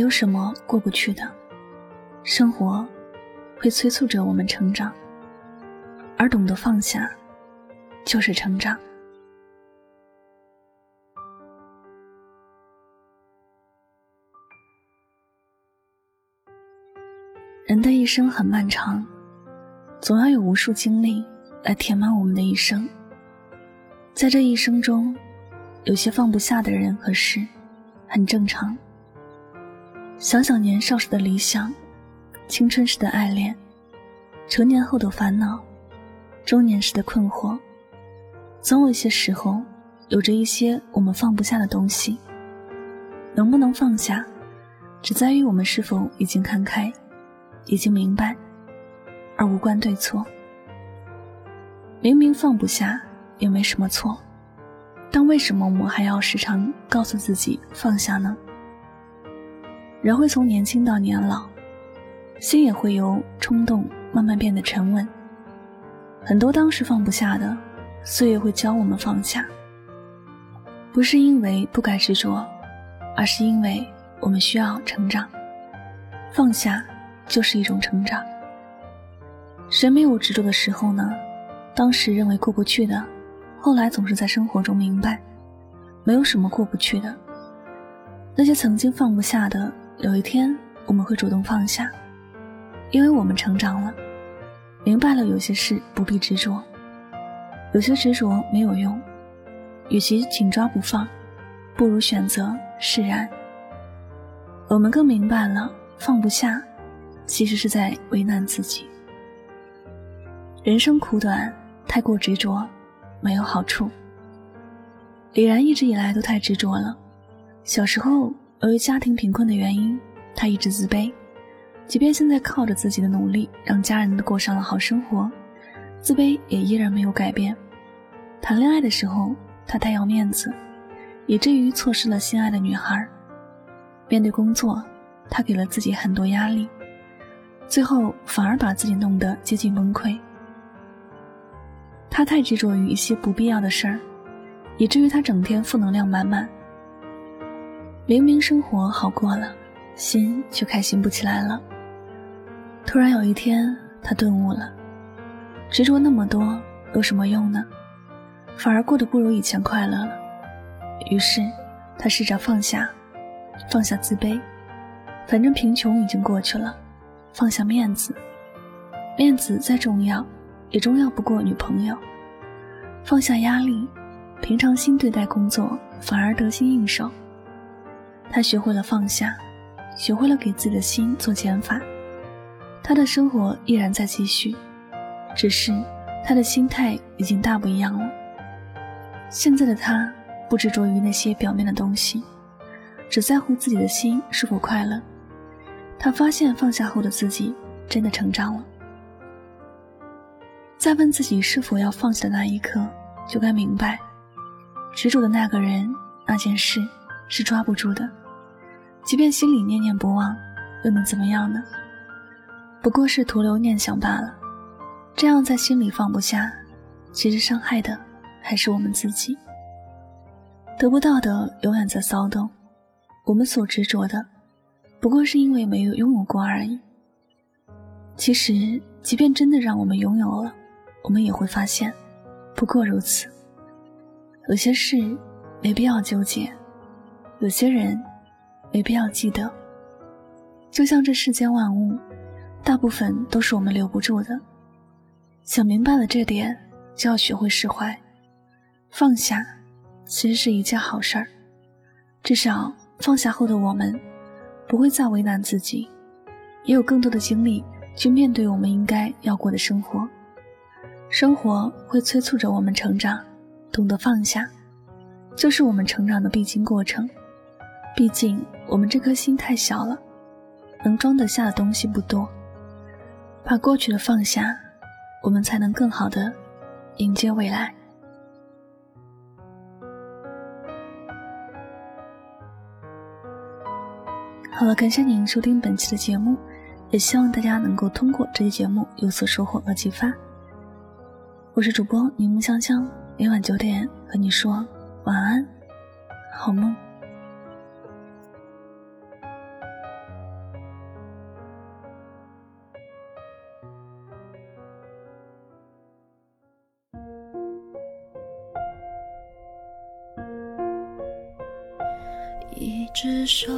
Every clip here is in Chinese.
没有什么过不去的，生活会催促着我们成长，而懂得放下，就是成长。人的一生很漫长，总要有无数经历来填满我们的一生。在这一生中，有些放不下的人和事，很正常。想想年少时的理想，青春时的爱恋，成年后的烦恼，中年时的困惑，总有一些时候，有着一些我们放不下的东西。能不能放下，只在于我们是否已经看开。已经明白，而无关对错。明明放不下，也没什么错，但为什么我们还要时常告诉自己放下呢？人会从年轻到年老，心也会由冲动慢慢变得沉稳。很多当时放不下的，岁月会教我们放下。不是因为不该执着，而是因为我们需要成长。放下。就是一种成长。谁没有执着的时候呢？当时认为过不去的，后来总是在生活中明白，没有什么过不去的。那些曾经放不下的，有一天我们会主动放下，因为我们成长了，明白了有些事不必执着，有些执着没有用，与其紧抓不放，不如选择释然。我们更明白了放不下。其实是在为难自己。人生苦短，太过执着没有好处。李然一直以来都太执着了。小时候，由于家庭贫困的原因，他一直自卑。即便现在靠着自己的努力，让家人都过上了好生活，自卑也依然没有改变。谈恋爱的时候，他太要面子，以至于错失了心爱的女孩。面对工作，他给了自己很多压力。最后反而把自己弄得接近崩溃。他太执着于一些不必要的事儿，以至于他整天负能量满满。明明生活好过了，心却开心不起来了。突然有一天，他顿悟了：执着那么多有什么用呢？反而过得不如以前快乐了。于是，他试着放下，放下自卑，反正贫穷已经过去了。放下面子，面子再重要，也重要不过女朋友。放下压力，平常心对待工作，反而得心应手。他学会了放下，学会了给自己的心做减法。他的生活依然在继续，只是他的心态已经大不一样了。现在的他不执着于那些表面的东西，只在乎自己的心是否快乐。他发现放下后的自己真的成长了。在问自己是否要放下的那一刻，就该明白，执着的那个人、那件事是抓不住的。即便心里念念不忘，又能怎么样呢？不过是徒留念想罢了。这样在心里放不下，其实伤害的还是我们自己。得不到的永远在骚动，我们所执着的。不过是因为没有拥有过而已。其实，即便真的让我们拥有了，我们也会发现，不过如此。有些事没必要纠结，有些人没必要记得。就像这世间万物，大部分都是我们留不住的。想明白了这点，就要学会释怀，放下，其实是一件好事儿。至少放下后的我们。不会再为难自己，也有更多的精力去面对我们应该要过的生活。生活会催促着我们成长，懂得放下，就是我们成长的必经过程。毕竟我们这颗心太小了，能装得下的东西不多。把过去的放下，我们才能更好的迎接未来。好了，感谢您收听本期的节目，也希望大家能够通过这期节目有所收获和启发。我是主播柠檬香香，每晚九点和你说晚安，好梦。只手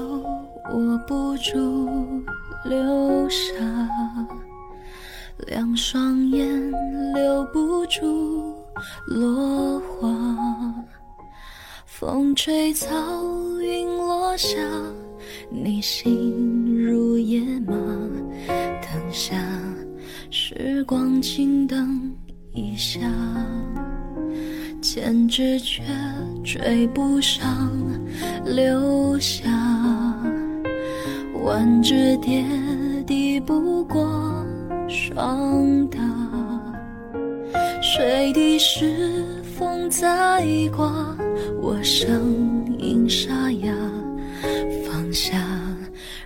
握不住流沙，两双眼留不住落花。风吹草，云落下，你心如野马。等下，时光请等一下。千纸却追不上流霞，万只蝶抵不过霜打。水滴时风在刮，我声音沙哑。放下，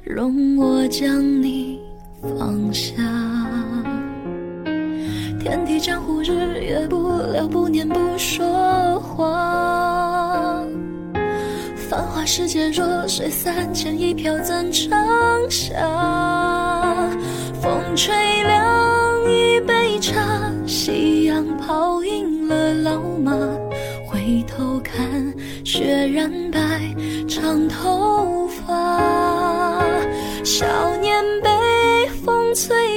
容我将你放下。天地江湖，日月不留，不念不说话。繁华世界，弱水三千，一瓢怎盛下？风吹凉一杯茶，夕阳泡赢了老马。回头看，雪染白长头发。少年被风吹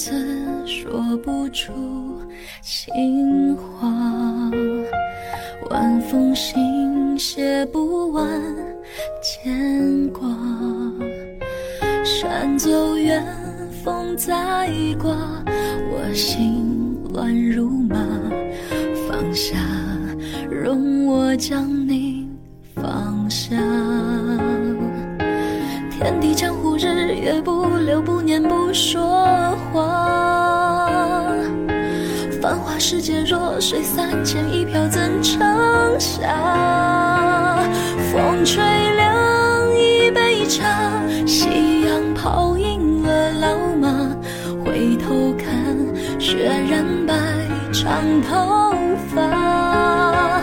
字说不出情话，万封信写不完牵挂。山走远，风再刮，我心乱如麻。放下，容我将你放下。天地江湖，日月不留，不念不说话。繁华世界，弱水三千，一瓢怎盛下？风吹凉一杯茶，夕阳泡赢了老马。回头看，雪染白长头发。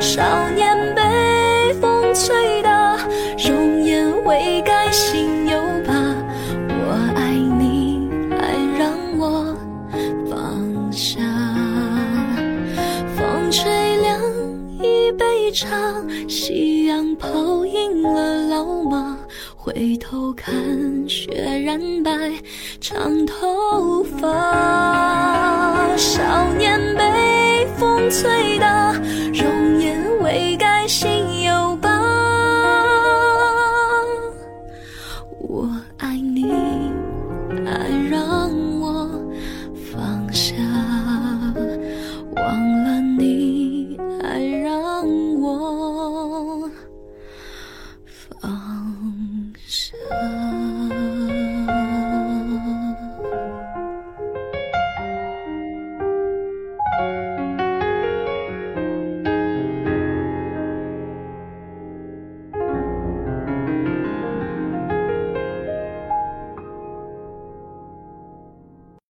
少年被风吹一场，夕阳泡赢了老马。回头看，雪染白长头发。少年被风吹大。